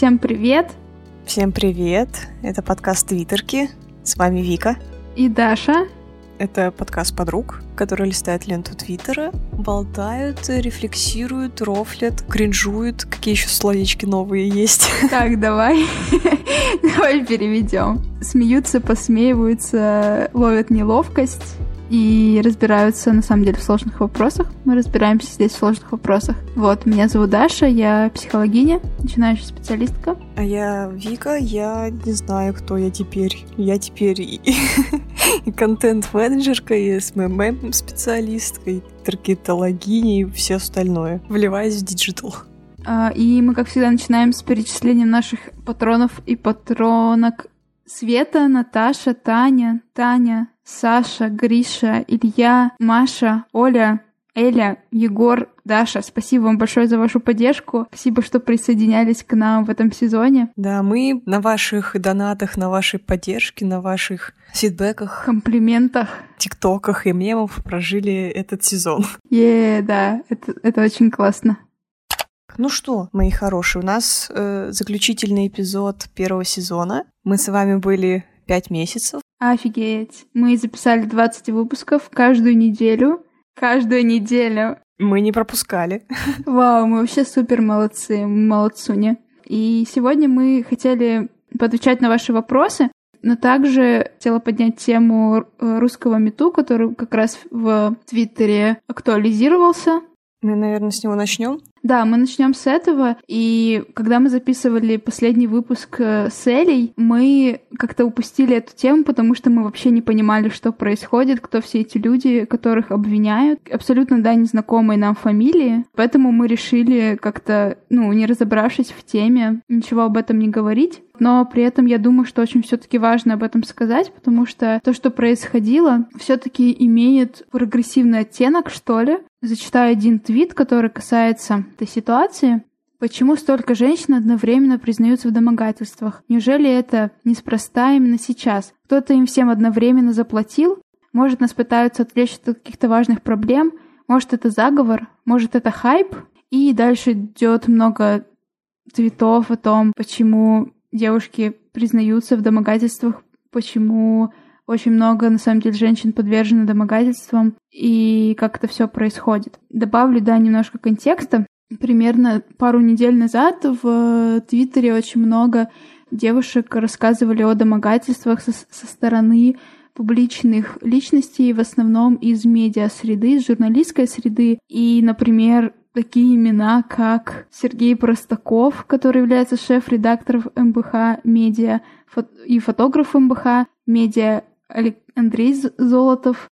Всем привет! Всем привет! Это подкаст Твиттерки. С вами Вика. И Даша. Это подкаст подруг, которые листают ленту Твиттера, болтают, рефлексируют, рофлят, кринжуют. Какие еще словечки новые есть? Так, давай. давай переведем. Смеются, посмеиваются, ловят неловкость и разбираются на самом деле в сложных вопросах. Мы разбираемся здесь в сложных вопросах. Вот, меня зовут Даша, я психологиня, начинающая специалистка. А я Вика, я не знаю, кто я теперь. Я теперь и, и контент-менеджерка, и SMM-специалистка, и таргетологиня, и все остальное. Вливаюсь в digital. А, и мы, как всегда, начинаем с перечислением наших патронов и патронок Света, Наташа, Таня, Таня, Саша, Гриша, Илья, Маша, Оля, Эля, Егор, Даша, спасибо вам большое за вашу поддержку. Спасибо, что присоединялись к нам в этом сезоне. Да, мы на ваших донатах, на вашей поддержке, на ваших фидбэках, комплиментах, тиктоках и мемов прожили этот сезон. Е, да, это, это очень классно. Ну что, мои хорошие, у нас э, заключительный эпизод первого сезона. Мы с вами были пять месяцев. Офигеть. Мы записали 20 выпусков каждую неделю. Каждую неделю. Мы не пропускали. Вау, мы вообще супер молодцы, молодцуни. И сегодня мы хотели подвечать на ваши вопросы, но также хотела поднять тему русского мету, который как раз в Твиттере актуализировался. Мы, наверное, с него начнем. Да, мы начнем с этого. И когда мы записывали последний выпуск э, с Элей, мы как-то упустили эту тему, потому что мы вообще не понимали, что происходит, кто все эти люди, которых обвиняют. Абсолютно, да, незнакомые нам фамилии. Поэтому мы решили как-то, ну, не разобравшись в теме, ничего об этом не говорить. Но при этом я думаю, что очень все-таки важно об этом сказать, потому что то, что происходило, все-таки имеет прогрессивный оттенок, что ли. Зачитаю один твит, который касается этой ситуации. Почему столько женщин одновременно признаются в домогательствах? Неужели это неспроста именно сейчас? Кто-то им всем одновременно заплатил? Может, нас пытаются отвлечь от каких-то важных проблем? Может, это заговор? Может, это хайп? И дальше идет много цветов о том, почему девушки признаются в домогательствах, почему очень много, на самом деле, женщин подвержены домогательствам и как это все происходит. Добавлю, да, немножко контекста. Примерно пару недель назад в Твиттере очень много девушек рассказывали о домогательствах со, со стороны публичных личностей, в основном из медиа-среды, из журналистской среды. И, например, такие имена, как Сергей Простаков, который является шеф-редактором МБХ Медиа и фотограф МБХ Медиа Андрей Золотов,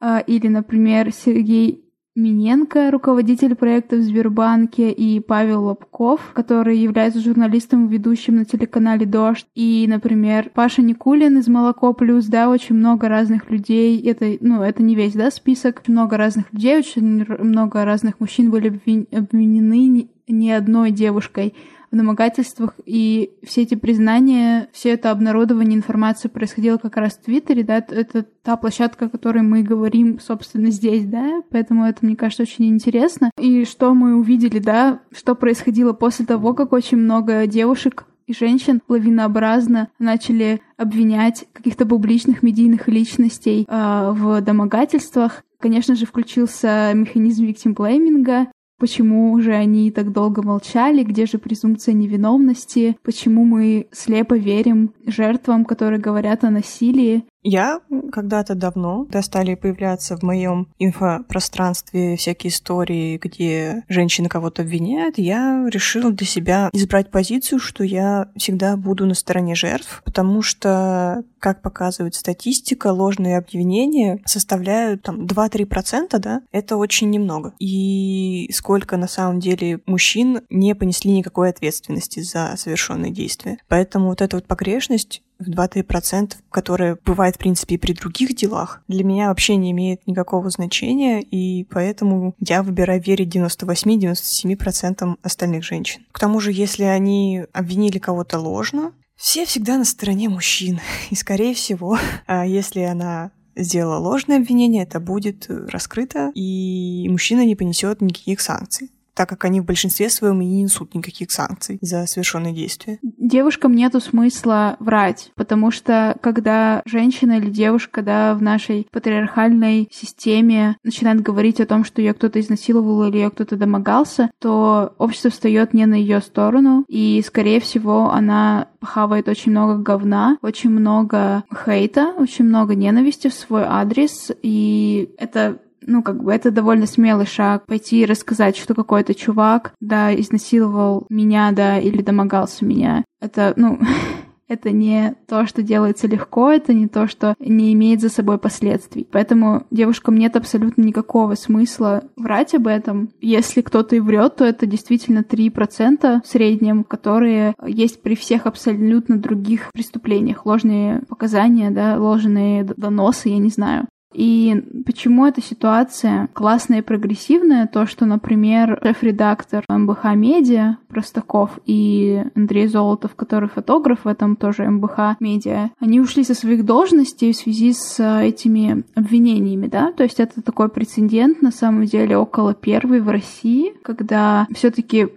а, или, например, Сергей Миненко, руководитель проекта в Сбербанке, и Павел Лобков, который является журналистом, ведущим на телеканале «Дождь», и, например, Паша Никулин из «Молоко плюс», да, очень много разных людей, это, ну, это не весь, да, список, много разных людей, очень много разных мужчин были обвинены ни одной девушкой в домогательствах, и все эти признания, все это обнародование информации происходило как раз в Твиттере, да, это та площадка, о которой мы говорим, собственно, здесь, да, поэтому это, мне кажется, очень интересно. И что мы увидели, да, что происходило после того, как очень много девушек и женщин лавинообразно начали обвинять каких-то публичных медийных личностей э, в домогательствах. Конечно же, включился механизм виктимблейминга, Почему же они так долго молчали? Где же презумпция невиновности? Почему мы слепо верим жертвам, которые говорят о насилии? Я когда-то давно, когда стали появляться в моем инфопространстве всякие истории, где женщины кого-то обвиняют, я решила для себя избрать позицию, что я всегда буду на стороне жертв, потому что, как показывает статистика, ложные обвинения составляют там 2-3%, да, это очень немного. И сколько на самом деле мужчин не понесли никакой ответственности за совершенные действия. Поэтому вот эта вот погрешность в 2-3%, которая бывает, в принципе, и при других делах, для меня вообще не имеет никакого значения, и поэтому я выбираю верить 98-97% остальных женщин. К тому же, если они обвинили кого-то ложно, все всегда на стороне мужчин. И, скорее всего, а если она сделала ложное обвинение, это будет раскрыто, и мужчина не понесет никаких санкций. Так как они в большинстве своем и не несут никаких санкций за совершенные действия. Девушкам нету смысла врать, потому что когда женщина или девушка, да, в нашей патриархальной системе начинает говорить о том, что ее кто-то изнасиловал или ее кто-то домогался, то общество встает не на ее сторону, и, скорее всего, она похавает очень много говна, очень много хейта, очень много ненависти в свой адрес, и это ну, как бы это довольно смелый шаг, пойти и рассказать, что какой-то чувак, да, изнасиловал меня, да, или домогался меня. Это, ну, это не то, что делается легко, это не то, что не имеет за собой последствий. Поэтому девушкам нет абсолютно никакого смысла врать об этом. Если кто-то и врет, то это действительно 3% в среднем, которые есть при всех абсолютно других преступлениях. Ложные показания, да, ложные доносы, я не знаю. И почему эта ситуация классная и прогрессивная? То, что, например, шеф-редактор МБХ Медиа Простаков и Андрей Золотов, который фотограф в этом тоже МБХ Медиа, они ушли со своих должностей в связи с этими обвинениями, да? То есть это такой прецедент, на самом деле, около первой в России, когда все таки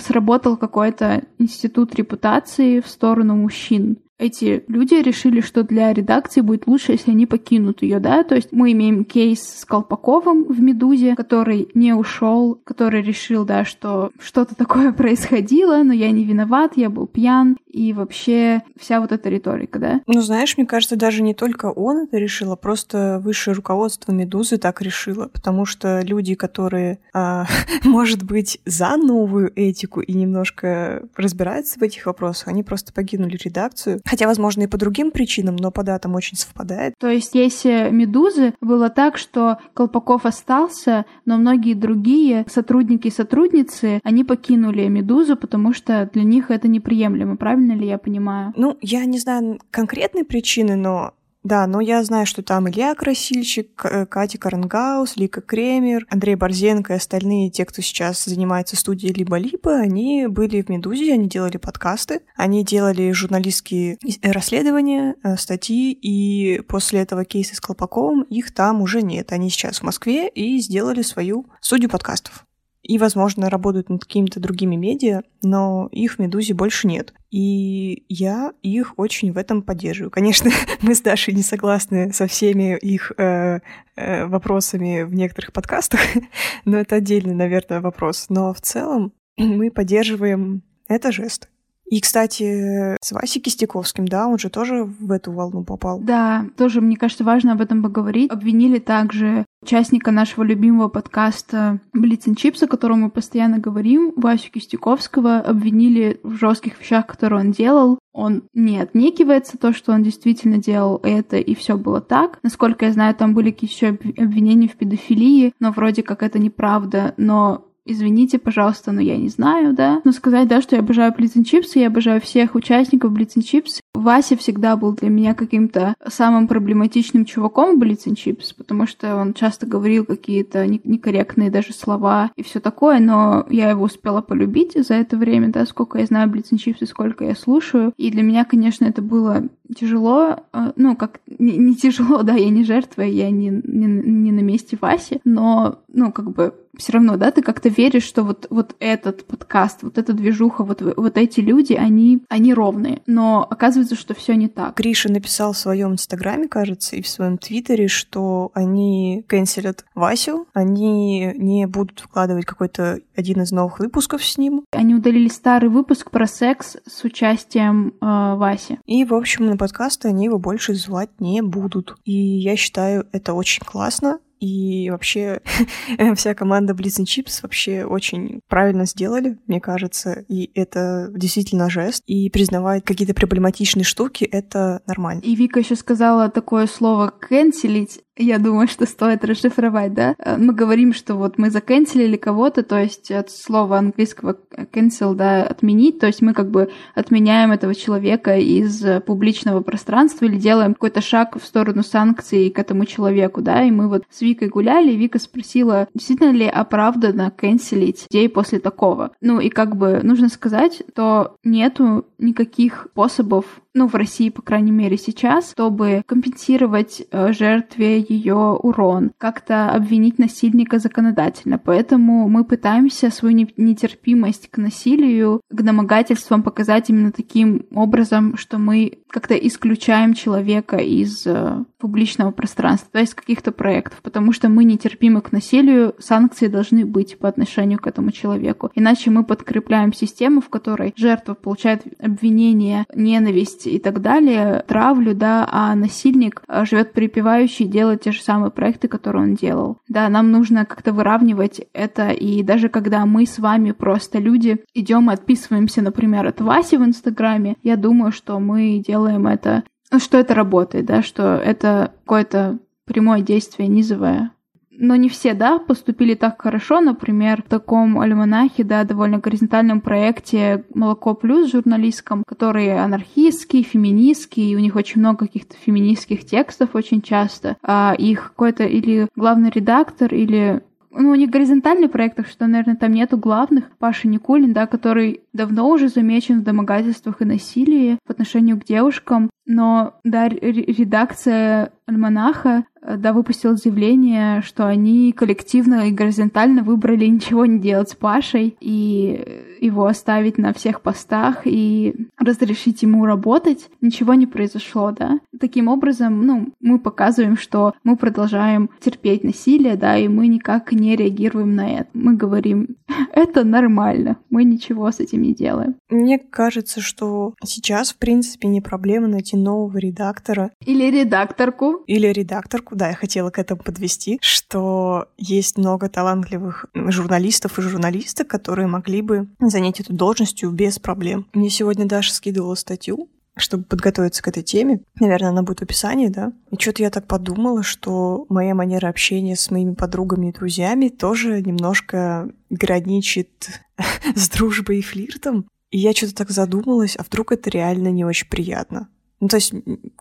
сработал какой-то институт репутации в сторону мужчин эти люди решили, что для редакции будет лучше, если они покинут ее, да, то есть мы имеем кейс с Колпаковым в «Медузе», который не ушел, который решил, да, что что-то такое происходило, но я не виноват, я был пьян, и вообще вся вот эта риторика, да. Ну, знаешь, мне кажется, даже не только он это решил, а просто высшее руководство «Медузы» так решило, потому что люди, которые, а, может быть, за новую этику и немножко разбираются в этих вопросах, они просто покинули редакцию, Хотя, возможно, и по другим причинам, но по датам очень совпадает. То есть, если «Медузы» было так, что Колпаков остался, но многие другие сотрудники и сотрудницы, они покинули «Медузу», потому что для них это неприемлемо. Правильно ли я понимаю? Ну, я не знаю конкретной причины, но да, но я знаю, что там Илья Красильщик, э, Катя Карнгаус, Лика Кремер, Андрей Борзенко и остальные, те, кто сейчас занимается студией «Либо-либо», они были в «Медузе», они делали подкасты, они делали журналистские расследования, э, статьи, и после этого кейса с Колпаковым их там уже нет. Они сейчас в Москве и сделали свою студию подкастов и, возможно, работают над какими-то другими медиа, но их в «Медузе» больше нет. И я их очень в этом поддерживаю. Конечно, мы с Дашей не согласны со всеми их э, э, вопросами в некоторых подкастах, но это отдельный, наверное, вопрос. Но в целом мы поддерживаем это жест. И, кстати, с Васей Кистяковским, да, он же тоже в эту волну попал. Да, тоже, мне кажется, важно об этом поговорить. Обвинили также участника нашего любимого подкаста Блиц Чипс, о котором мы постоянно говорим, Васю Кистяковского, обвинили в жестких вещах, которые он делал. Он не отнекивается то, что он действительно делал это, и все было так. Насколько я знаю, там были еще обвинения в педофилии, но вроде как это неправда. Но Извините, пожалуйста, но я не знаю, да. Но сказать, да, что я обожаю Blitz Чипсы, я обожаю всех участников Blitz Чипс. Вася всегда был для меня каким-то самым проблематичным чуваком в Blitz Чипс, потому что он часто говорил какие-то некорректные даже слова и все такое, но я его успела полюбить за это время, да, сколько я знаю Blitz Чипс и сколько я слушаю. И для меня, конечно, это было тяжело, э, ну, как не, не тяжело, да, я не жертва, я не, не, не на месте Васи, но, ну, как бы все равно, да, ты как-то веришь, что вот, вот этот подкаст, вот эта движуха, вот, вот эти люди, они, они ровные. Но оказывается, что все не так. Гриша написал в своем инстаграме, кажется, и в своем твиттере, что они канцелят Васю, они не будут вкладывать какой-то один из новых выпусков с ним. Они удалили старый выпуск про секс с участием э, Васи. И, в общем, на подкасты они его больше звать не будут. И я считаю, это очень классно. И вообще вся команда Blitz and Chips вообще очень правильно сделали, мне кажется. И это действительно жест. И признавать какие-то проблематичные штуки — это нормально. И Вика еще сказала такое слово «канцелить». Я думаю, что стоит расшифровать, да? Э, мы говорим, что вот мы заканцелили кого-то, то есть от слова английского cancel, да, отменить, то есть мы как бы отменяем этого человека из публичного пространства или делаем какой-то шаг в сторону санкций к этому человеку, да, и мы вот с Викой гуляли, и Вика спросила, действительно ли оправданно канцелить людей после такого. Ну и как бы нужно сказать, то нету никаких способов ну, в России, по крайней мере, сейчас, чтобы компенсировать э, жертве ее урон, как-то обвинить насильника законодательно. Поэтому мы пытаемся свою нетерпимость к насилию, к домогательствам показать именно таким образом, что мы как-то исключаем человека из э, публичного пространства, то есть каких-то проектов, потому что мы нетерпимы к насилию, санкции должны быть по отношению к этому человеку. Иначе мы подкрепляем систему, в которой жертва получает обвинение, ненависть и так далее, травлю, да, а насильник э, живет припевающий, делает те же самые проекты, которые он делал. Да, нам нужно как-то выравнивать это, и даже когда мы с вами просто люди идем и отписываемся, например, от Васи в Инстаграме, я думаю, что мы делаем это, ну, что это работает, да, что это какое-то прямое действие низовое но не все, да, поступили так хорошо. Например, в таком альманахе, да, довольно горизонтальном проекте «Молоко плюс» журналистском, который анархистский, феминистский, и у них очень много каких-то феминистских текстов очень часто. А их какой-то или главный редактор, или ну, у них горизонтальный проект, что, наверное, там нету главных. Паша Никулин, да, который давно уже замечен в домогательствах и насилии по отношению к девушкам. Но, да, редакция Альманаха да, выпустил заявление, что они коллективно и горизонтально выбрали ничего не делать с Пашей и его оставить на всех постах и разрешить ему работать. Ничего не произошло, да. Таким образом, ну, мы показываем, что мы продолжаем терпеть насилие, да, и мы никак не реагируем на это. Мы говорим, это нормально, мы ничего с этим не делаем. Мне кажется, что сейчас, в принципе, не проблема найти нового редактора. Или редакторку. Или редакторку, да, я хотела к этому подвести, что есть много талантливых журналистов и журналисток, которые могли бы занять эту должностью без проблем. Мне сегодня Даша скидывала статью, чтобы подготовиться к этой теме. Наверное, она будет в описании, да? И что-то я так подумала, что моя манера общения с моими подругами и друзьями тоже немножко граничит с дружбой и флиртом. И я что-то так задумалась, а вдруг это реально не очень приятно? Ну, то есть,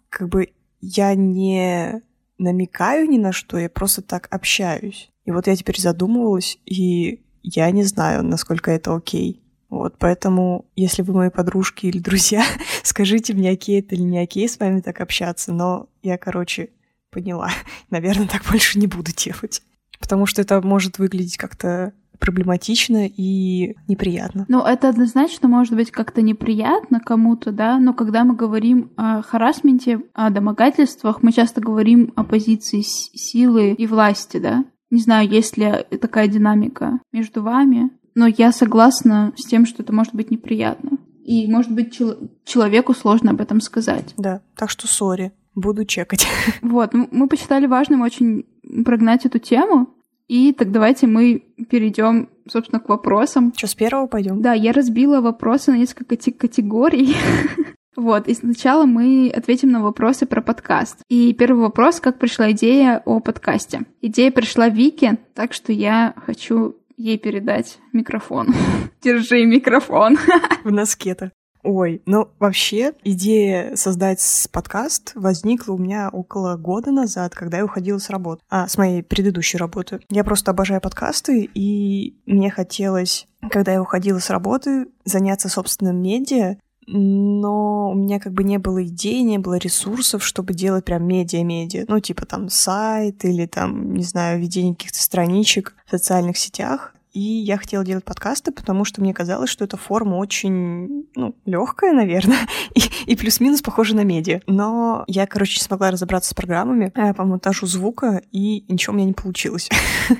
как бы я не намекаю ни на что, я просто так общаюсь. И вот я теперь задумывалась, и я не знаю, насколько это окей. Вот, поэтому, если вы мои подружки или друзья, скажите мне, окей это или не окей с вами так общаться. Но я, короче, поняла. Наверное, так больше не буду делать. Потому что это может выглядеть как-то проблематично и неприятно. Ну, это однозначно может быть как-то неприятно кому-то, да, но когда мы говорим о харасменте, о домогательствах, мы часто говорим о позиции силы и власти, да. Не знаю, есть ли такая динамика между вами, но я согласна с тем, что это может быть неприятно. И, может быть, чел- человеку сложно об этом сказать. Да, так что сори, буду чекать. Вот, мы посчитали важным очень прогнать эту тему, и так давайте мы перейдем, собственно, к вопросам. Что, с первого пойдем? Да, я разбила вопросы на несколько категорий. Вот, и сначала мы ответим на вопросы про подкаст. И первый вопрос, как пришла идея о подкасте. Идея пришла Вике, так что я хочу ей передать микрофон. Держи микрофон. В носке-то. Ой, ну вообще идея создать подкаст возникла у меня около года назад, когда я уходила с работы, а, с моей предыдущей работы. Я просто обожаю подкасты, и мне хотелось, когда я уходила с работы, заняться собственным медиа, но у меня как бы не было идей, не было ресурсов, чтобы делать прям медиа-медиа. Ну, типа там сайт или там, не знаю, ведение каких-то страничек в социальных сетях. И я хотела делать подкасты, потому что мне казалось, что эта форма очень, ну, легкая, наверное, и, и плюс-минус похожа на медиа. Но я, короче, не смогла разобраться с программами э, по монтажу звука, и ничего у меня не получилось.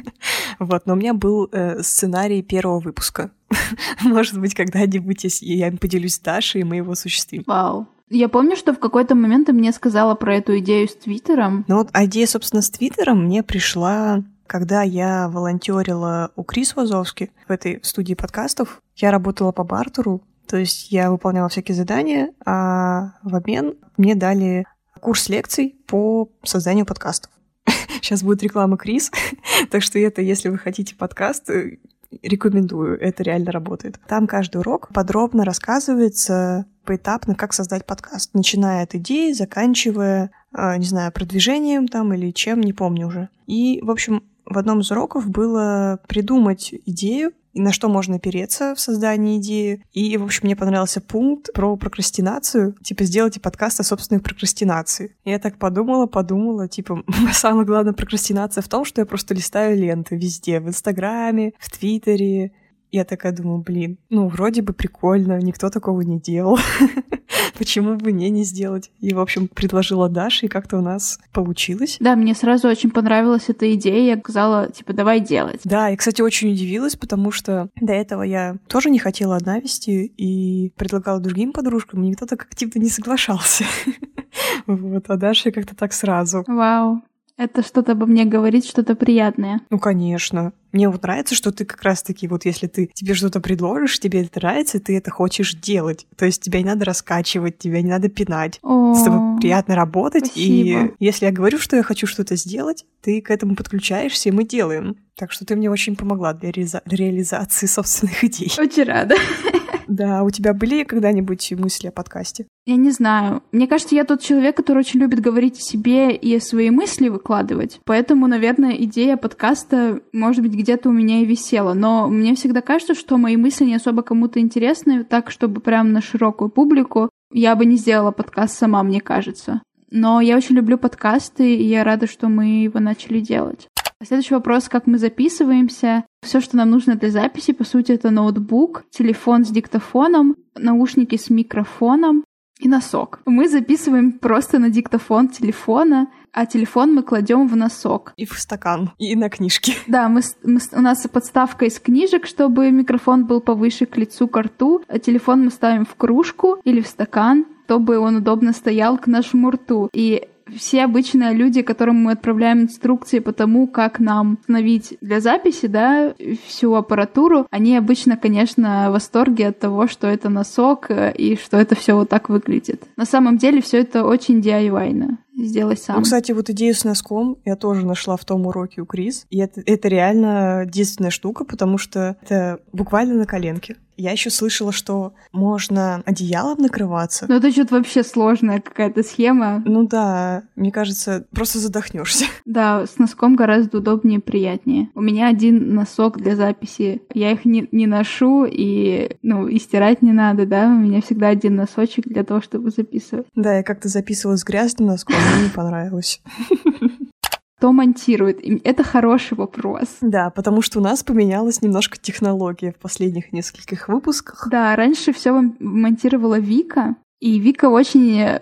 Вот, но у меня был э, сценарий первого выпуска. Может быть, когда-нибудь я им поделюсь с Дашей, и мы его осуществим. Вау. Я помню, что в какой-то момент ты мне сказала про эту идею с Твиттером. Ну вот а идея, собственно, с Твиттером мне пришла когда я волонтерила у Крис Вазовски в этой студии подкастов, я работала по бартеру, то есть я выполняла всякие задания, а в обмен мне дали курс лекций по созданию подкастов. Сейчас будет реклама Крис, так что это, если вы хотите подкаст, э, рекомендую, это реально работает. Там каждый урок подробно рассказывается поэтапно, как создать подкаст, начиная от идеи, заканчивая, э, не знаю, продвижением там или чем, не помню уже. И, в общем, в одном из уроков было придумать идею, и на что можно опереться в создании идеи. И, в общем, мне понравился пункт про прокрастинацию. Типа, сделайте подкаст о собственной прокрастинации. Я так подумала, подумала, типа, самая главная прокрастинация в том, что я просто листаю ленты везде. В Инстаграме, в Твиттере, я такая думаю, блин, ну, вроде бы прикольно, никто такого не делал. Почему бы мне не сделать? И, в общем, предложила Даша, и как-то у нас получилось. Да, мне сразу очень понравилась эта идея. Я сказала, типа, давай делать. Да, и, кстати, очень удивилась, потому что до этого я тоже не хотела одна вести и предлагала другим подружкам, и никто так активно не соглашался. Вот, а Даша как-то так сразу. Вау. Это что-то обо мне говорит, что-то приятное. Ну, конечно. Мне вот нравится, что ты как раз-таки, вот если ты тебе что-то предложишь, тебе это нравится, ты это хочешь делать. То есть тебя не надо раскачивать, тебя не надо пинать. О, С тобой приятно работать. спасибо. И если я говорю, что я хочу что-то сделать, ты к этому подключаешься, и мы делаем. Так что ты мне очень помогла для реализа- реализации собственных идей. Очень рада. Да, у тебя были когда-нибудь мысли о подкасте? Я не знаю. Мне кажется, я тот человек, который очень любит говорить о себе и свои мысли выкладывать. Поэтому, наверное, идея подкаста, может быть, где-то у меня и висела. Но мне всегда кажется, что мои мысли не особо кому-то интересны, так, чтобы прям на широкую публику. Я бы не сделала подкаст сама, мне кажется. Но я очень люблю подкасты, и я рада, что мы его начали делать. Следующий вопрос, как мы записываемся. Все, что нам нужно для записи, по сути, это ноутбук, телефон с диктофоном, наушники с микрофоном и носок. Мы записываем просто на диктофон телефона, а телефон мы кладем в носок. И в стакан, и на книжке. Да, мы, мы у нас подставка из книжек, чтобы микрофон был повыше к лицу, к рту. А телефон мы ставим в кружку или в стакан, чтобы он удобно стоял к нашему рту. И все обычные люди, которым мы отправляем инструкции по тому, как нам установить для записи, да, всю аппаратуру, они обычно, конечно, в восторге от того, что это носок э, и что это все вот так выглядит. На самом деле все это очень DIY-но. Сделай сам. Ну, кстати, вот идею с носком я тоже нашла в том уроке у Крис. И это, это реально действенная штука, потому что это буквально на коленке. Я еще слышала, что можно одеялом накрываться. Ну, это что-то вообще сложная какая-то схема. Ну да, мне кажется, просто задохнешься. Да, с носком гораздо удобнее и приятнее. У меня один носок для записи. Я их не, не ношу и, ну, и стирать не надо, да. У меня всегда один носочек для того, чтобы записывать. Да, я как-то записывала с грязным носком, мне не понравилось. Кто монтирует? Это хороший вопрос. Да, потому что у нас поменялась немножко технология в последних нескольких выпусках. Да, раньше все монтировала Вика, и Вика очень, э,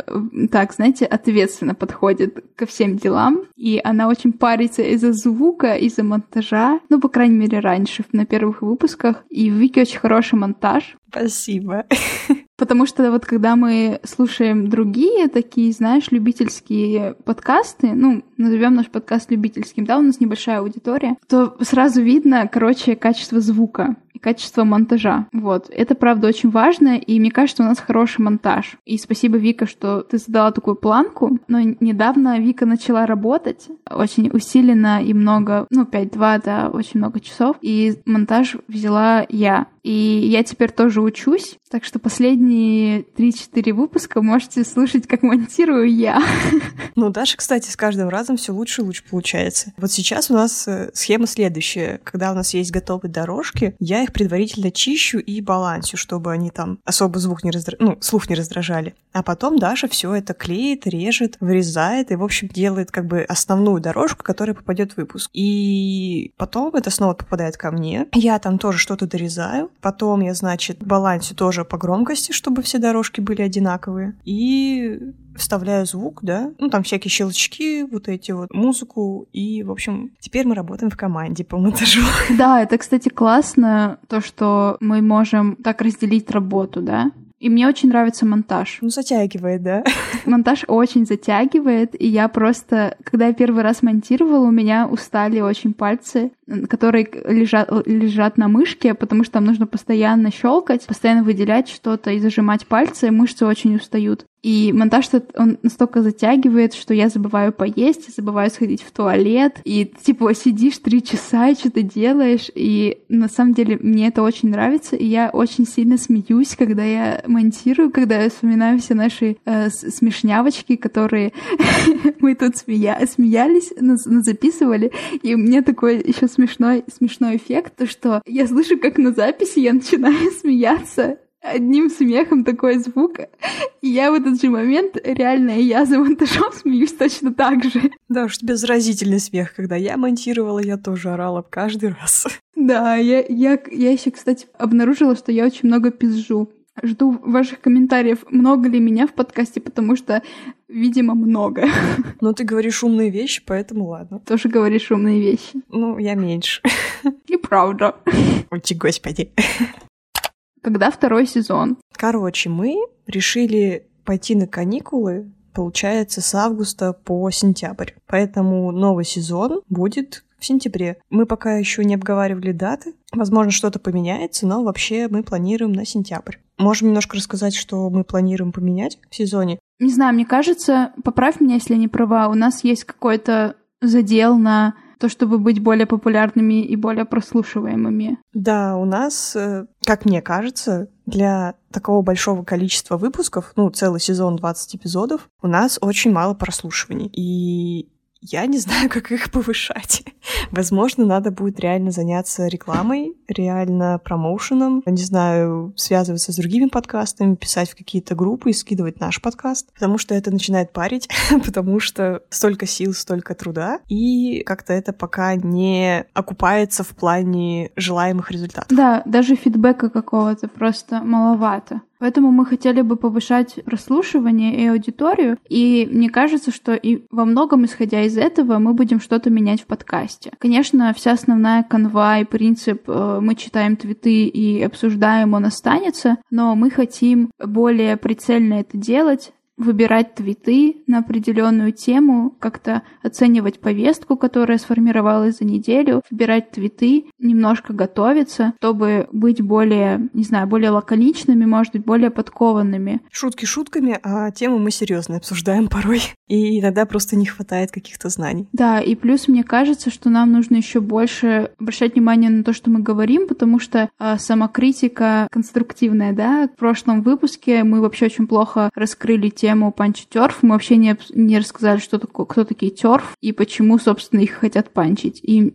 так, знаете, ответственно подходит ко всем делам, и она очень парится из-за звука, из-за монтажа, ну, по крайней мере, раньше, на первых выпусках, и в Вике очень хороший монтаж, Спасибо. Потому что вот когда мы слушаем другие такие, знаешь, любительские подкасты, ну, назовем наш подкаст любительским, да, у нас небольшая аудитория, то сразу видно, короче, качество звука и качество монтажа. Вот. Это, правда, очень важно, и мне кажется, у нас хороший монтаж. И спасибо, Вика, что ты задала такую планку. Но недавно Вика начала работать очень усиленно и много, ну, 5-2, да, очень много часов. И монтаж взяла я. И я теперь тоже учусь, так что последние 3-4 выпуска можете слушать, как монтирую я. Ну, Даша, кстати, с каждым разом все лучше и лучше получается. Вот сейчас у нас э, схема следующая. Когда у нас есть готовые дорожки, я их предварительно чищу и балансю, чтобы они там особо звук не раздра... ну, слух не раздражали. А потом Даша все это клеит, режет, вырезает и, в общем, делает как бы основную дорожку, которая попадет в выпуск. И потом это снова попадает ко мне. Я там тоже что-то дорезаю. Потом я, значит, балансю тоже по громкости, чтобы все дорожки были одинаковые. И вставляю звук, да, ну там всякие щелчки, вот эти вот, музыку, и, в общем, теперь мы работаем в команде по монтажу. Да, это, кстати, классно, то, что мы можем так разделить работу, да. И мне очень нравится монтаж. Ну, затягивает, да? Монтаж очень затягивает, и я просто, когда я первый раз монтировала, у меня устали очень пальцы, которые лежат, лежат на мышке, потому что там нужно постоянно щелкать, постоянно выделять что-то и зажимать пальцы, и мышцы очень устают. И монтаж он настолько затягивает, что я забываю поесть, забываю сходить в туалет, и типа сидишь три часа и что-то делаешь, и на самом деле мне это очень нравится, и я очень сильно смеюсь, когда я монтирую, когда я вспоминаю все наши э, смешнявочки, которые мы тут смея смеялись, записывали, и мне такое еще смешной, смешной эффект, то что я слышу, как на записи я начинаю смеяться, одним смехом такой звук. И я в этот же момент, реально, я за монтажом смеюсь точно так же. Да уж, безразительный смех. Когда я монтировала, я тоже орала каждый раз. Да, я, я, я еще, кстати, обнаружила, что я очень много пизжу. Жду ваших комментариев, много ли меня в подкасте, потому что, видимо, много. Ну, ты говоришь умные вещи, поэтому ладно. Тоже говоришь умные вещи. Ну, я меньше. И правда. Ой, господи. Когда второй сезон? Короче, мы решили пойти на каникулы, получается, с августа по сентябрь. Поэтому новый сезон будет в сентябре. Мы пока еще не обговаривали даты. Возможно, что-то поменяется, но вообще мы планируем на сентябрь. Можем немножко рассказать, что мы планируем поменять в сезоне. Не знаю, мне кажется, поправь меня, если я не права, у нас есть какой-то задел на то, чтобы быть более популярными и более прослушиваемыми. Да, у нас, э, как мне кажется, для такого большого количества выпусков, ну, целый сезон 20 эпизодов, у нас очень мало прослушиваний. И я не знаю, как их повышать. Возможно, надо будет реально заняться рекламой, реально промоушеном, не знаю, связываться с другими подкастами, писать в какие-то группы и скидывать наш подкаст, потому что это начинает парить, потому что столько сил, столько труда, и как-то это пока не окупается в плане желаемых результатов. Да, даже фидбэка какого-то просто маловато. Поэтому мы хотели бы повышать прослушивание и аудиторию, и мне кажется, что и во многом, исходя из этого, мы будем что-то менять в подкасте. Конечно, вся основная канва и принцип э, «мы читаем твиты и обсуждаем, он останется», но мы хотим более прицельно это делать, выбирать твиты на определенную тему, как-то оценивать повестку, которая сформировалась за неделю, выбирать твиты, немножко готовиться, чтобы быть более, не знаю, более лаконичными, может быть, более подкованными. Шутки шутками, а темы мы серьезно обсуждаем порой. И иногда просто не хватает каких-то знаний. Да, и плюс мне кажется, что нам нужно еще больше обращать внимание на то, что мы говорим, потому что э, самокритика конструктивная, да, в прошлом выпуске мы вообще очень плохо раскрыли тему панчи терф, мы вообще не, не рассказали, что такое, кто такие терф и почему, собственно, их хотят панчить. И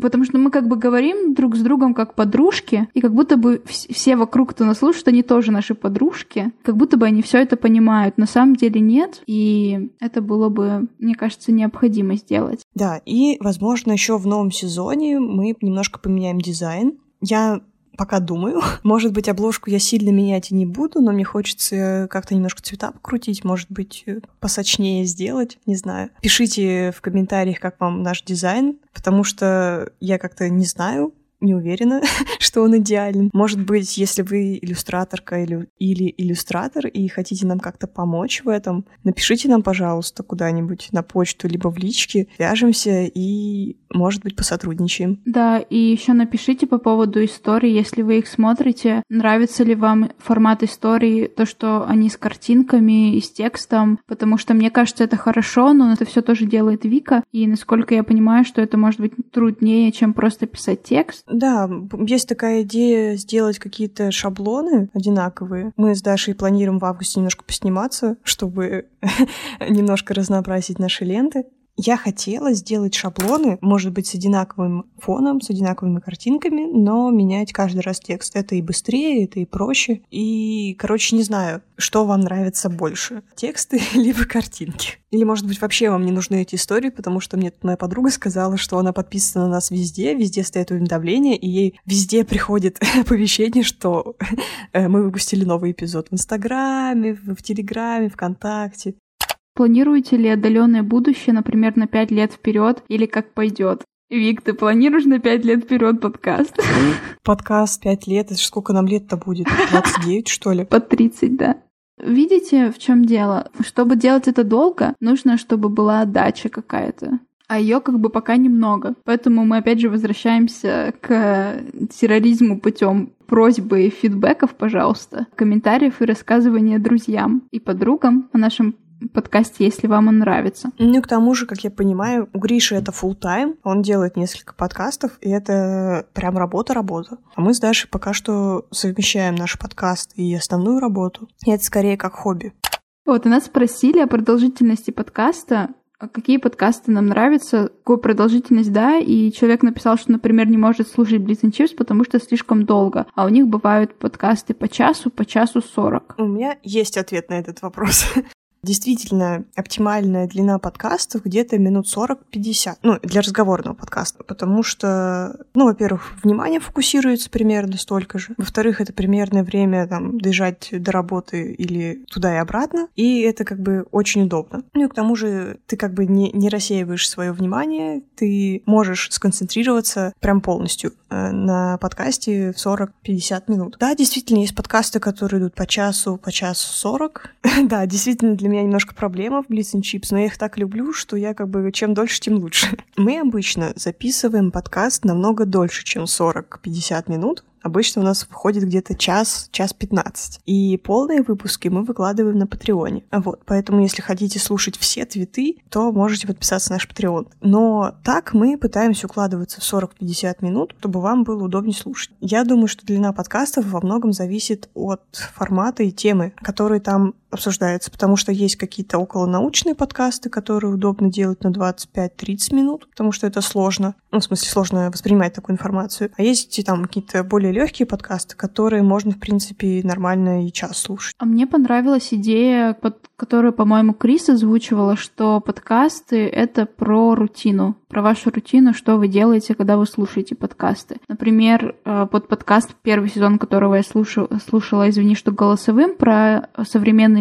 потому что мы как бы говорим друг с другом как подружки, и как будто бы все вокруг, кто нас слушает, они тоже наши подружки, как будто бы они все это понимают. На самом деле нет, и это было бы, мне кажется, необходимо сделать. Да, и, возможно, еще в новом сезоне мы немножко поменяем дизайн. Я пока думаю. Может быть, обложку я сильно менять и не буду, но мне хочется как-то немножко цвета покрутить, может быть, э, посочнее сделать, не знаю. Пишите в комментариях, как вам наш дизайн, потому что я как-то не знаю, не уверена, что он идеален. Может быть, если вы иллюстраторка или, или иллюстратор и хотите нам как-то помочь в этом, напишите нам, пожалуйста, куда-нибудь на почту, либо в личке, свяжемся и, может быть, посотрудничаем. Да, и еще напишите по поводу истории, если вы их смотрите, нравится ли вам формат истории, то, что они с картинками и с текстом, потому что мне кажется, это хорошо, но это все тоже делает Вика, и насколько я понимаю, что это может быть труднее, чем просто писать текст, да, есть такая идея сделать какие-то шаблоны одинаковые. Мы с Дашей планируем в августе немножко посниматься, чтобы немножко разнообразить наши ленты. Я хотела сделать шаблоны, может быть, с одинаковым фоном, с одинаковыми картинками, но менять каждый раз текст. Это и быстрее, это и проще. И, короче, не знаю, что вам нравится больше, тексты либо картинки. Или, может быть, вообще вам не нужны эти истории, потому что мне тут моя подруга сказала, что она подписана на нас везде, везде стоит уведомление, и ей везде приходит оповещение, что э, мы выпустили новый эпизод в Инстаграме, в Телеграме, ВКонтакте. Планируете ли отдаленное будущее, например, на пять лет вперед или как пойдет? Вик, ты планируешь на пять лет вперед подкаст? Подкаст пять лет, это сколько нам лет-то будет? 29, что ли? Под 30, да. Видите, в чем дело? Чтобы делать это долго, нужно, чтобы была отдача какая-то. А ее как бы пока немного. Поэтому мы опять же возвращаемся к терроризму путем просьбы и фидбэков, пожалуйста, комментариев и рассказывания друзьям и подругам о нашем подкасте, если вам он нравится. Ну, к тому же, как я понимаю, у Гриши это full тайм он делает несколько подкастов, и это прям работа-работа. А мы с Дашей пока что совмещаем наш подкаст и основную работу, и это скорее как хобби. Вот, и нас спросили о продолжительности подкаста, а какие подкасты нам нравятся, какую продолжительность, да, и человек написал, что, например, не может слушать Blitz and Chips, потому что слишком долго, а у них бывают подкасты по часу, по часу сорок. У меня есть ответ на этот вопрос. Действительно, оптимальная длина подкастов где-то минут 40-50. Ну, для разговорного подкаста. Потому что, ну, во-первых, внимание фокусируется примерно столько же. Во-вторых, это примерное время там доезжать до работы или туда и обратно. И это как бы очень удобно. Ну и к тому же ты как бы не, не рассеиваешь свое внимание, ты можешь сконцентрироваться прям полностью э, на подкасте в 40-50 минут. Да, действительно, есть подкасты, которые идут по часу, по часу 40. да, действительно, для меня меня немножко проблема в Blitz and Chips, но я их так люблю, что я как бы чем дольше, тем лучше. Мы обычно записываем подкаст намного дольше, чем 40-50 минут, Обычно у нас входит где-то час, час 15. И полные выпуски мы выкладываем на Патреоне. Вот, поэтому если хотите слушать все твиты, то можете подписаться на наш Патреон. Но так мы пытаемся укладываться в 40-50 минут, чтобы вам было удобнее слушать. Я думаю, что длина подкастов во многом зависит от формата и темы, которые там обсуждаются, потому что есть какие-то околонаучные подкасты, которые удобно делать на 25-30 минут, потому что это сложно. Ну, в смысле, сложно воспринимать такую информацию. А есть и там какие-то более легкие подкасты, которые можно, в принципе, нормально и час слушать. А мне понравилась идея, под которую, по-моему, Крис озвучивала, что подкасты — это про рутину, про вашу рутину, что вы делаете, когда вы слушаете подкасты. Например, э, под подкаст, первый сезон которого я слушала, слушала «Извини, что голосовым», про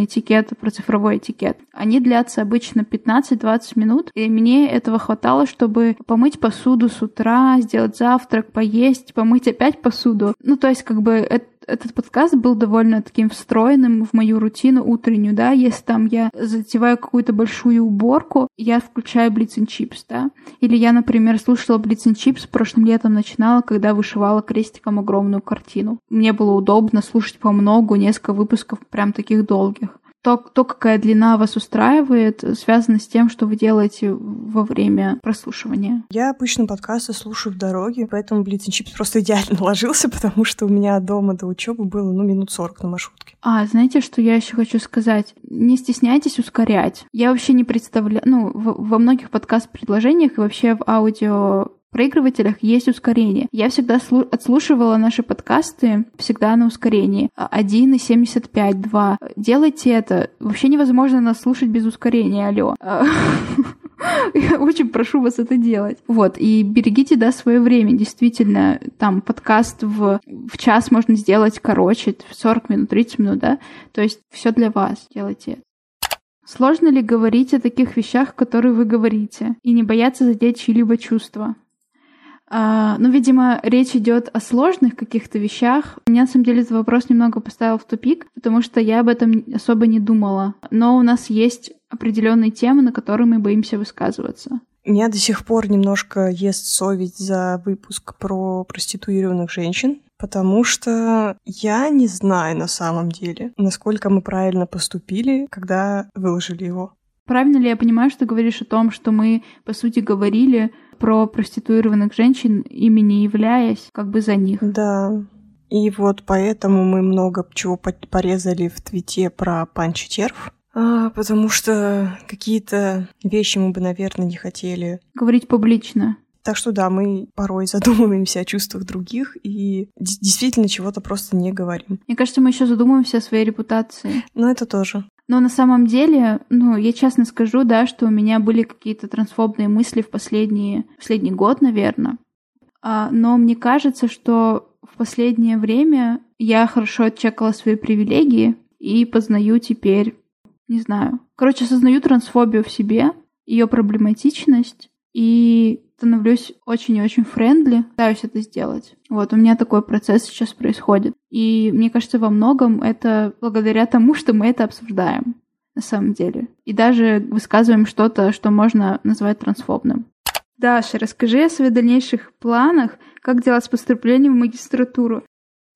этикет, про цифровой этикет. Они длятся обычно 15-20 минут, и мне этого хватало, чтобы помыть посуду с утра, сделать завтрак, поесть, помыть опять посуду. Ну, то есть, как бы, это этот подкаст был довольно таким встроенным в мою рутину утреннюю, да, если там я затеваю какую-то большую уборку, я включаю Blitz and Chips, да, или я, например, слушала Blitz and Chips прошлым летом начинала, когда вышивала крестиком огромную картину. Мне было удобно слушать по многу, несколько выпусков прям таких долгих то, то, какая длина вас устраивает, связано с тем, что вы делаете во время прослушивания. Я обычно подкасты слушаю в дороге, поэтому Блиц Чипс просто идеально ложился, потому что у меня дома до учебы было, ну, минут 40 на маршрутке. А, знаете, что я еще хочу сказать? Не стесняйтесь ускорять. Я вообще не представляю, ну, в, во многих подкаст-предложениях и вообще в аудио проигрывателях есть ускорение. Я всегда отслушивала наши подкасты всегда на ускорении. 1,75, 2. Делайте это. Вообще невозможно нас слушать без ускорения, алло. Я очень прошу вас это делать. Вот, и берегите, да, свое время. Действительно, там подкаст в, в час можно сделать короче, 40 минут, 30 минут, да. То есть все для вас. Делайте это. Сложно ли говорить о таких вещах, которые вы говорите, и не бояться задеть чьи-либо чувства? А, ну, видимо, речь идет о сложных каких-то вещах. Меня, на самом деле, этот вопрос немного поставил в тупик, потому что я об этом особо не думала. Но у нас есть определенные темы, на которые мы боимся высказываться. Меня до сих пор немножко ест совесть за выпуск про проституированных женщин, потому что я не знаю на самом деле, насколько мы правильно поступили, когда выложили его. Правильно ли я понимаю, что ты говоришь о том, что мы, по сути, говорили про проституированных женщин, ими не являясь как бы за них? Да. И вот поэтому мы много чего порезали в твите про Панчи Терф, а, потому что какие-то вещи мы бы, наверное, не хотели говорить публично. Так что да, мы порой задумываемся о чувствах других и действительно чего-то просто не говорим. Мне кажется, мы еще задумываемся о своей репутации. Ну, это тоже. Но на самом деле, ну, я честно скажу, да, что у меня были какие-то трансфобные мысли в последние, последний год, наверное. А, но мне кажется, что в последнее время я хорошо отчекала свои привилегии и познаю теперь, не знаю, короче, осознаю трансфобию в себе, ее проблематичность и становлюсь очень и очень френдли, пытаюсь это сделать. Вот, у меня такой процесс сейчас происходит. И мне кажется, во многом это благодаря тому, что мы это обсуждаем на самом деле. И даже высказываем что-то, что можно назвать трансфобным. Даша, расскажи о своих дальнейших планах, как делать с поступлением в магистратуру.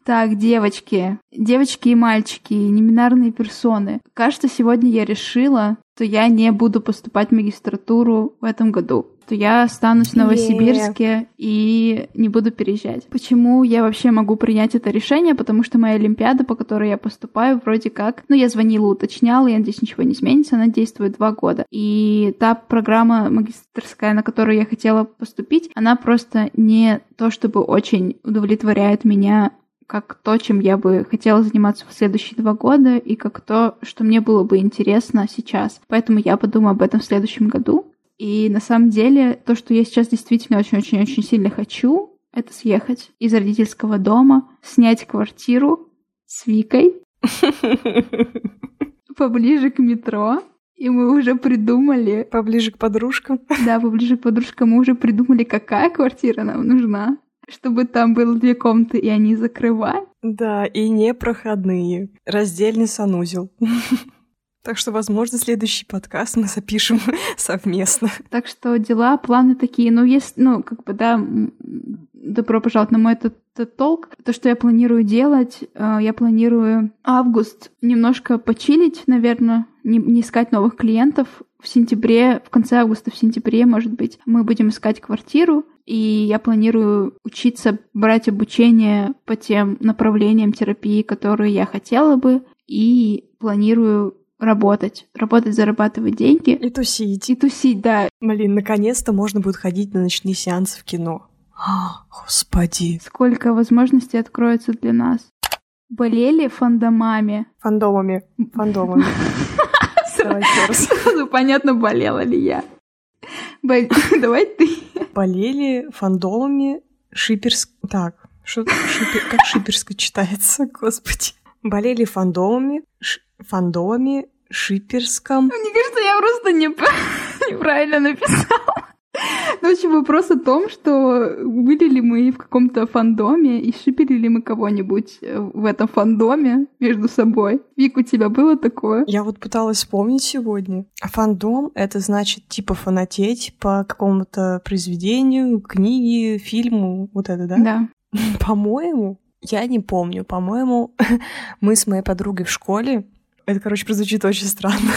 Так, девочки, девочки и мальчики, неминарные персоны. Кажется, сегодня я решила, что я не буду поступать в магистратуру в этом году что я останусь в Новосибирске и не буду переезжать. Почему я вообще могу принять это решение? Потому что моя Олимпиада, по которой я поступаю, вроде как... Ну, я звонила, уточняла, я надеюсь, ничего не изменится, она действует два года. И та программа магистрская, на которую я хотела поступить, она просто не то, чтобы очень удовлетворяет меня как то, чем я бы хотела заниматься в следующие два года, и как то, что мне было бы интересно сейчас. Поэтому я подумаю об этом в следующем году. И на самом деле то, что я сейчас действительно очень-очень-очень сильно хочу, это съехать из родительского дома, снять квартиру с Викой поближе к метро. И мы уже придумали... Поближе к подружкам? Да, поближе к подружкам мы уже придумали, какая квартира нам нужна чтобы там было две комнаты, и они закрывали. Да, и непроходные. Раздельный санузел. Так что, возможно, следующий подкаст мы запишем совместно. Так что дела, планы такие. Ну, есть, ну, как бы, да, добро пожаловать на мой этот, толк. То, что я планирую делать, э, я планирую август немножко почилить, наверное, не, не искать новых клиентов. В сентябре, в конце августа, в сентябре, может быть, мы будем искать квартиру, и я планирую учиться брать обучение по тем направлениям терапии, которые я хотела бы, и планирую работать, работать, зарабатывать деньги. И тусить. И тусить, да. Блин, наконец-то можно будет ходить на ночные сеансы в кино. О, господи. Сколько возможностей откроется для нас. Болели фандомами. Фандомами. Фандомами. Давай еще раз. Понятно, болела ли я. Давай ты болели фандомами шиперск... Так, как шиперско читается, господи. Болели фандомами, ш... фандомами шиперском. Мне кажется, я просто не... неправильно написала. Ну, в общем, вопрос о том, что были ли мы в каком-то фандоме и шипели ли мы кого-нибудь э, в этом фандоме между собой. Вик, у тебя было такое? Я вот пыталась вспомнить сегодня. Фандом — это значит типа фанатеть по какому-то произведению, книге, фильму, вот это, да? Да. По-моему, я не помню, по-моему, мы с моей подругой в школе это, короче, прозвучит очень странно.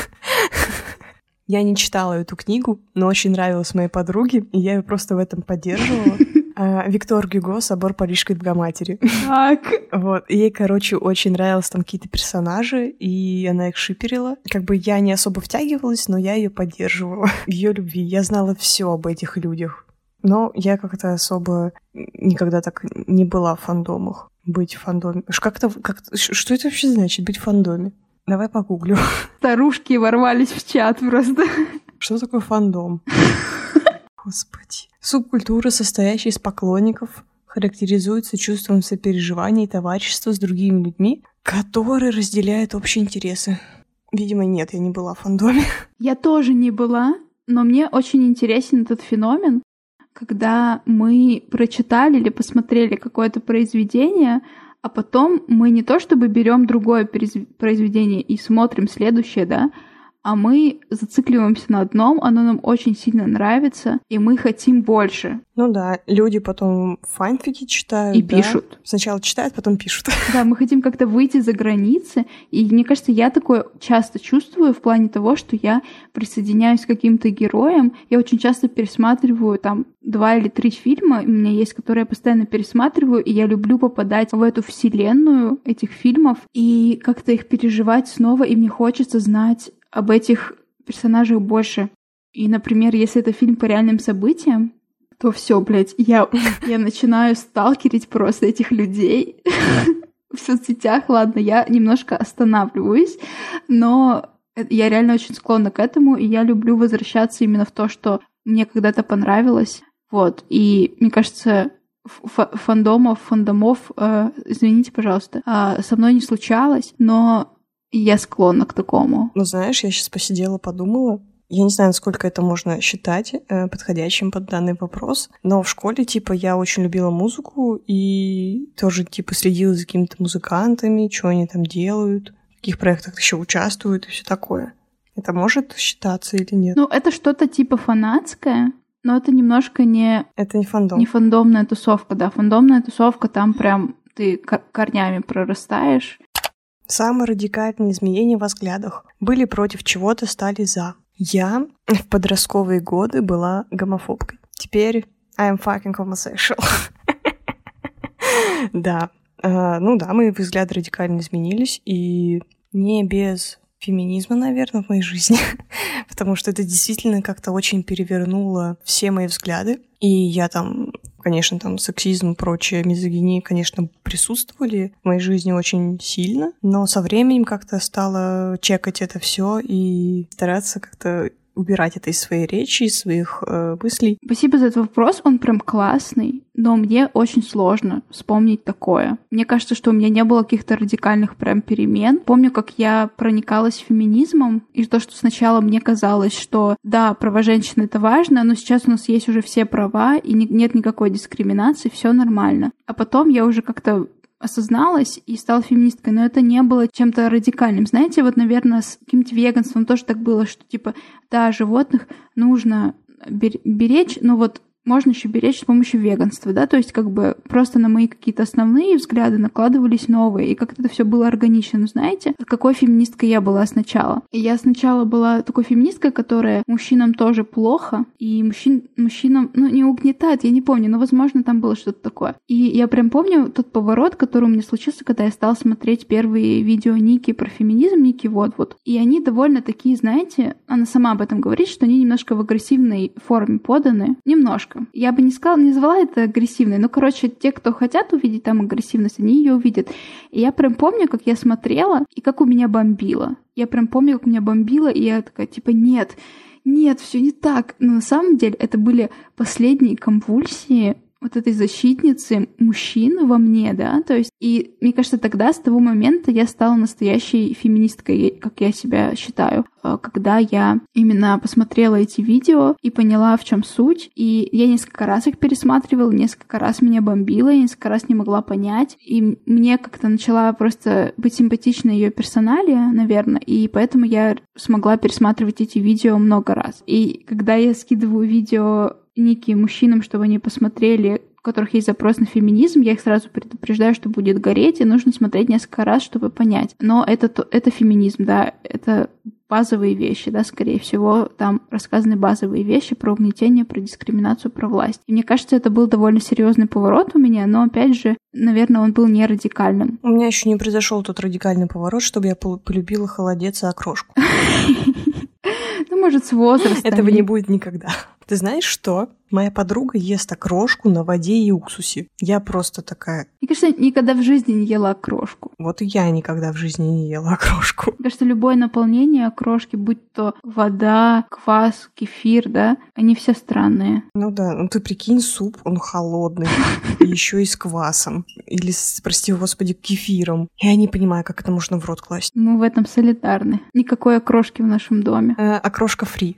Я не читала эту книгу, но очень нравилась моей подруге, и я ее просто в этом поддерживала. А, Виктор Гюго «Собор Парижской Богоматери». Так. Вот. Ей, короче, очень нравились там какие-то персонажи, и она их шиперила. Как бы я не особо втягивалась, но я ее поддерживала ее любви. Я знала все об этих людях. Но я как-то особо никогда так не была в фандомах. Быть в фандоме. Как-то, как что это вообще значит, быть в фандоме? Давай погуглю. Старушки ворвались в чат просто. Что такое фандом? Господи. Субкультура, состоящая из поклонников, характеризуется чувством сопереживания и товарищества с другими людьми, которые разделяют общие интересы. Видимо, нет, я не была в фандоме. Я тоже не была, но мне очень интересен этот феномен, когда мы прочитали или посмотрели какое-то произведение, а потом мы не то чтобы берем другое произведение и смотрим следующее, да, а мы зацикливаемся на одном, оно нам очень сильно нравится, и мы хотим больше. Ну да, люди потом фанфики читают. И да? пишут. Сначала читают, потом пишут. Да, мы хотим как-то выйти за границы, и мне кажется, я такое часто чувствую в плане того, что я присоединяюсь к каким-то героям, я очень часто пересматриваю там два или три фильма, у меня есть, которые я постоянно пересматриваю, и я люблю попадать в эту вселенную этих фильмов и как-то их переживать снова, и мне хочется знать об этих персонажах больше. И, например, если это фильм по реальным событиям, то все, блядь, я, я начинаю сталкерить просто этих людей в соцсетях. Ладно, я немножко останавливаюсь, но я реально очень склонна к этому, и я люблю возвращаться именно в то, что мне когда-то понравилось. Вот, и мне кажется, фандомов, фандомов, э, извините, пожалуйста, э, со мной не случалось, но я склонна к такому. Ну, знаешь, я сейчас посидела, подумала. Я не знаю, насколько это можно считать э, подходящим под данный вопрос, но в школе, типа, я очень любила музыку и тоже, типа, следила за какими-то музыкантами, что они там делают, в каких проектах еще участвуют и все такое. Это может считаться или нет? Ну, это что-то типа фанатское, но это немножко не... Это не фандом. Не фандомная тусовка, да. Фандомная тусовка, там прям ты корнями прорастаешь, Самые радикальные изменения в взглядах. Были против чего-то, стали за. Я в подростковые годы была гомофобкой. Теперь I am fucking homosexual. Да. А, ну да, мои взгляды радикально изменились, и не без феминизма, наверное, в моей жизни, потому что это действительно как-то очень перевернуло все мои взгляды. И я там, конечно, там сексизм и прочее, мизогинии, конечно, присутствовали в моей жизни очень сильно, но со временем как-то стала чекать это все и стараться как-то убирать это из своей речи, из своих э, мыслей. Спасибо за этот вопрос, он прям классный, но мне очень сложно вспомнить такое. Мне кажется, что у меня не было каких-то радикальных прям перемен. Помню, как я проникалась феминизмом, и то, что сначала мне казалось, что да, права женщины это важно, но сейчас у нас есть уже все права, и не, нет никакой дискриминации, все нормально. А потом я уже как-то осозналась и стала феминисткой, но это не было чем-то радикальным. Знаете, вот, наверное, с каким-то веганством тоже так было, что, типа, да, животных нужно беречь, но вот можно еще беречь с помощью веганства, да, то есть как бы просто на мои какие-то основные взгляды накладывались новые, и как-то это все было органично, знаете, какой феминисткой я была сначала. И я сначала была такой феминисткой, которая мужчинам тоже плохо, и мужчин, мужчинам, ну, не угнетает, я не помню, но, возможно, там было что-то такое. И я прям помню тот поворот, который у меня случился, когда я стала смотреть первые видео Ники про феминизм, Ники вот-вот. И они довольно такие, знаете, она сама об этом говорит, что они немножко в агрессивной форме поданы, немножко, немножко. Я бы не сказала, не назвала это агрессивной, но, короче, те, кто хотят увидеть там агрессивность, они ее увидят. И я прям помню, как я смотрела и как у меня бомбило. Я прям помню, как у меня бомбило, и я такая, типа, нет, нет, все не так. Но на самом деле это были последние конвульсии вот этой защитницы мужчин во мне, да, то есть, и мне кажется, тогда, с того момента я стала настоящей феминисткой, как я себя считаю, э, когда я именно посмотрела эти видео и поняла, в чем суть, и я несколько раз их пересматривала, несколько раз меня бомбило, я несколько раз не могла понять, и мне как-то начала просто быть симпатична ее персоналия, наверное, и поэтому я смогла пересматривать эти видео много раз. И когда я скидываю видео некие мужчинам, чтобы они посмотрели, у которых есть запрос на феминизм, я их сразу предупреждаю, что будет гореть, и нужно смотреть несколько раз, чтобы понять. Но это, это феминизм, да, это базовые вещи, да, скорее всего, там рассказаны базовые вещи про угнетение, про дискриминацию, про власть. И мне кажется, это был довольно серьезный поворот у меня, но опять же, наверное, он был не радикальным. У меня еще не произошел тот радикальный поворот, чтобы я полюбила холодец и окрошку. Ну, может, с возрастом. Этого не будет никогда. Ты знаешь что? Моя подруга ест окрошку на воде и уксусе. Я просто такая... Мне кажется, никогда в жизни не ела окрошку. Вот и я никогда в жизни не ела окрошку. Мне кажется, любое наполнение окрошки, будь то вода, квас, кефир, да, они все странные. Ну да, ну ты прикинь, суп, он холодный, еще и с квасом. Или, с, прости господи, кефиром. Я не понимаю, как это можно в рот класть. Мы в этом солидарны. Никакой окрошки в нашем доме. Э, окрошка фри.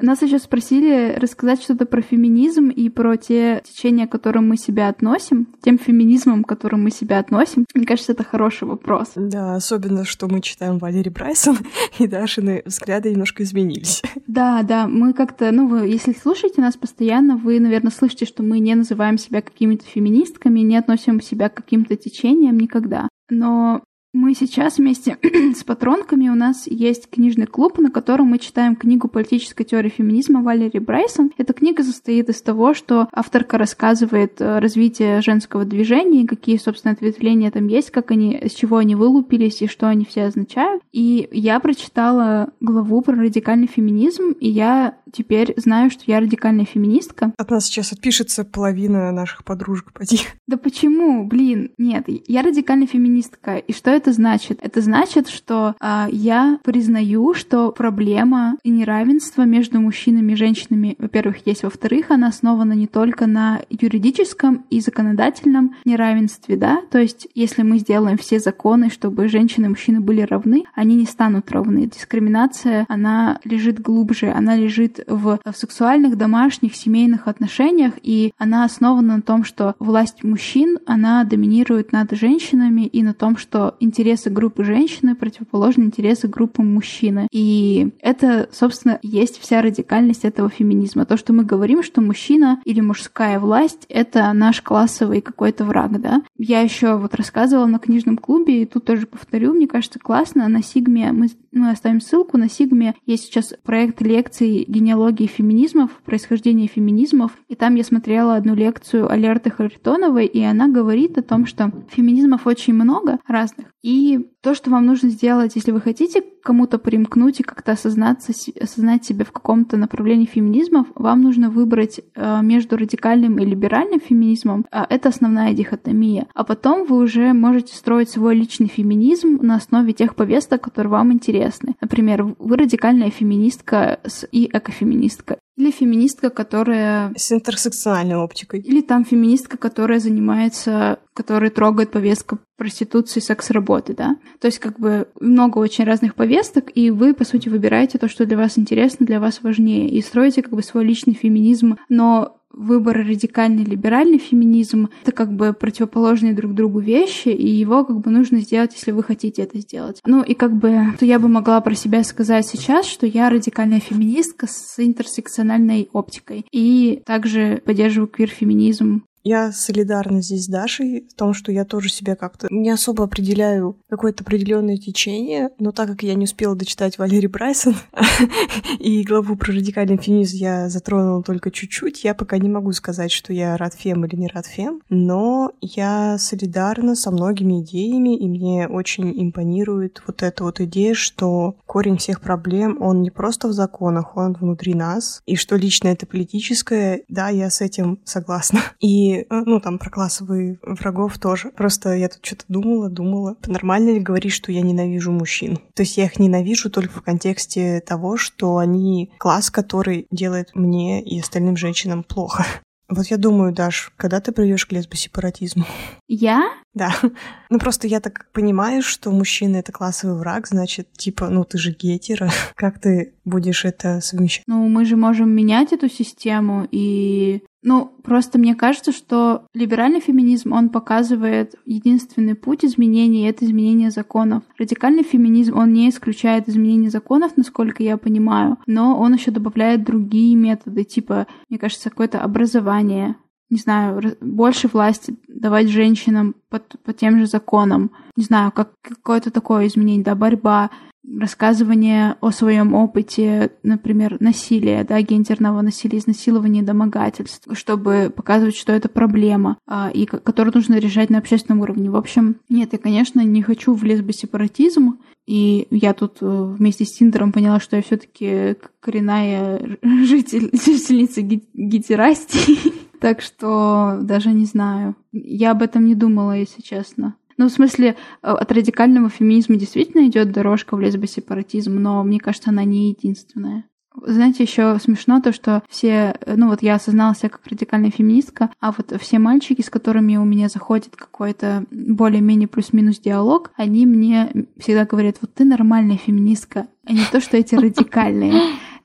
Нас еще спросили рассказать что-то про феминизм и про те течения, к которым мы себя относим, тем феминизмом, к которым мы себя относим. Мне кажется, это хороший вопрос. Да, особенно, что мы читаем Валерий Брайсон, и Дашины взгляды немножко изменились. Да, да, мы как-то, ну, вы, если слушаете нас постоянно, вы, наверное, слышите, что мы не называем себя какими-то феминистками, не относим себя к каким-то течениям никогда. Но мы сейчас вместе с патронками, у нас есть книжный клуб, на котором мы читаем книгу «Политическая теория феминизма» Валерии Брайсон. Эта книга состоит из того, что авторка рассказывает э, развитие женского движения, какие, собственно, ответвления там есть, как они, с чего они вылупились и что они все означают. И я прочитала главу про радикальный феминизм, и я теперь знаю, что я радикальная феминистка. От нас сейчас отпишется половина наших подружек, поди. Да почему? Блин, нет, я радикальная феминистка. И что это значит? Это значит, что а, я признаю, что проблема неравенства между мужчинами и женщинами, во-первых, есть, во-вторых, она основана не только на юридическом и законодательном неравенстве, да, то есть если мы сделаем все законы, чтобы женщины и мужчины были равны, они не станут равны. Дискриминация, она лежит глубже, она лежит в, в сексуальных, домашних, семейных отношениях, и она основана на том, что власть мужчин, она доминирует над женщинами, и на том, что интересы группы женщины противоположны интересы группы мужчины. И это, собственно, есть вся радикальность этого феминизма. То, что мы говорим, что мужчина или мужская власть — это наш классовый какой-то враг, да. Я еще вот рассказывала на книжном клубе, и тут тоже повторю, мне кажется, классно. На Сигме мы, мы оставим ссылку. На Сигме есть сейчас проект лекций генеалогии феминизмов, происхождения феминизмов. И там я смотрела одну лекцию Алерты Харитоновой, и она говорит о том, что феминизмов очень много разных. И то, что вам нужно сделать, если вы хотите кому-то примкнуть и как-то осознаться, осознать себя в каком-то направлении феминизмов, вам нужно выбрать э, между радикальным и либеральным феминизмом. Э, это основная дихотомия. А потом вы уже можете строить свой личный феминизм на основе тех повесток, которые вам интересны. Например, вы радикальная феминистка и экофеминистка. Или феминистка, которая... С интерсекциональной оптикой. Или там феминистка, которая занимается, которая трогает повестку проституции, секс-работы, да. То есть как бы много очень разных повесток, и вы, по сути, выбираете то, что для вас интересно, для вас важнее, и строите как бы свой личный феминизм, но выбор радикальный либеральный феминизм — это как бы противоположные друг другу вещи, и его как бы нужно сделать, если вы хотите это сделать. Ну и как бы то я бы могла про себя сказать сейчас, что я радикальная феминистка с интерсекциональной оптикой. И также поддерживаю квир-феминизм я солидарна здесь с Дашей в том, что я тоже себя как-то не особо определяю какое-то определенное течение, но так как я не успела дочитать Валерий Брайсон и главу про радикальный феминизм я затронула только чуть-чуть, я пока не могу сказать, что я рад фем или не рад фем, но я солидарна со многими идеями, и мне очень импонирует вот эта вот идея, что корень всех проблем, он не просто в законах, он внутри нас, и что лично это политическое, да, я с этим согласна. И Э, ну, там, про классовых врагов тоже. Просто я тут что-то думала, думала. Нормально ли говорить, что я ненавижу мужчин? То есть я их ненавижу только в контексте того, что они класс, который делает мне и остальным женщинам плохо. Вот я думаю, Даш, когда ты придешь к лесбосепаратизму? Я? Да. Ну просто я так понимаю, что мужчина это классовый враг, значит, типа, ну ты же гетера. Как ты будешь это совмещать? Ну, мы же можем менять эту систему и ну, просто мне кажется, что либеральный феминизм, он показывает единственный путь изменений, и это изменение законов. Радикальный феминизм, он не исключает изменение законов, насколько я понимаю, но он еще добавляет другие методы, типа, мне кажется, какое-то образование, не знаю, больше власти давать женщинам по, по тем же законам, не знаю, как какое-то такое изменение, да, борьба рассказывание о своем опыте, например, насилия, да, гендерного насилия, изнасилования, домогательств, чтобы показывать, что это проблема, а, и которую нужно решать на общественном уровне. В общем, нет, я, конечно, не хочу в лесбосепаратизм, и я тут э, вместе с Тиндером поняла, что я все таки коренная житель, жительница гетерастии. Так что даже не знаю. Я об этом не думала, если честно. Ну, в смысле, э, от радикального феминизма действительно идет дорожка в лесбосепаратизм, но мне кажется, она не единственная. Знаете, еще смешно то, что все, э, ну вот я осознала себя как радикальная феминистка, а вот все мальчики, с которыми у меня заходит какой-то более-менее плюс-минус диалог, они мне всегда говорят, вот ты нормальная феминистка, а не то, что эти радикальные.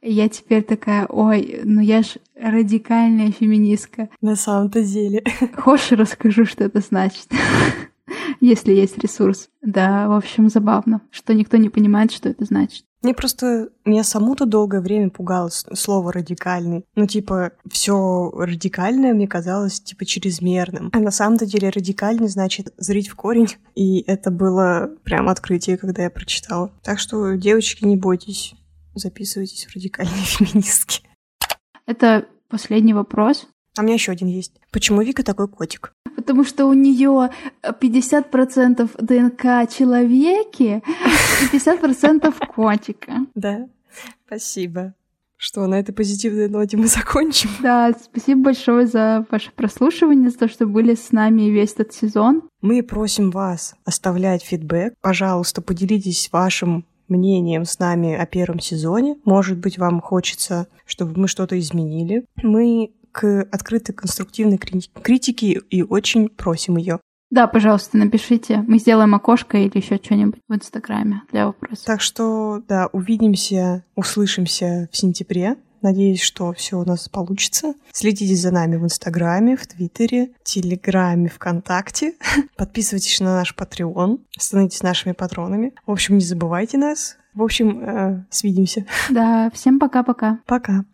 Я теперь такая, ой, ну я ж радикальная феминистка. На самом-то деле. Хочешь, расскажу, что это значит? если есть ресурс. Да, в общем, забавно, что никто не понимает, что это значит. Мне просто, меня саму-то долгое время пугало слово радикальный. Ну, типа, все радикальное мне казалось, типа, чрезмерным. А на самом-то деле радикальный значит зрить в корень. И это было прям открытие, когда я прочитала. Так что, девочки, не бойтесь, записывайтесь в радикальные феминистки. Это последний вопрос. А у меня еще один есть. Почему Вика такой котик? потому что у нее 50% ДНК человеки и 50% котика. Да, спасибо. Что, на этой позитивной ноте мы закончим? Да, спасибо большое за ваше прослушивание, за то, что были с нами весь этот сезон. Мы просим вас оставлять фидбэк. Пожалуйста, поделитесь вашим мнением с нами о первом сезоне. Может быть, вам хочется, чтобы мы что-то изменили. Мы к открытой конструктивной критике и очень просим ее. Да, пожалуйста, напишите. Мы сделаем окошко или еще что-нибудь в Инстаграме для вопросов. Так что, да, увидимся, услышимся в сентябре Надеюсь, что все у нас получится. Следите за нами в Инстаграме, в Твиттере, Телеграме, ВКонтакте. Подписывайтесь на наш Patreon. Становитесь нашими патронами. В общем, не забывайте нас. В общем, э, свидимся. Да, всем пока-пока. Пока.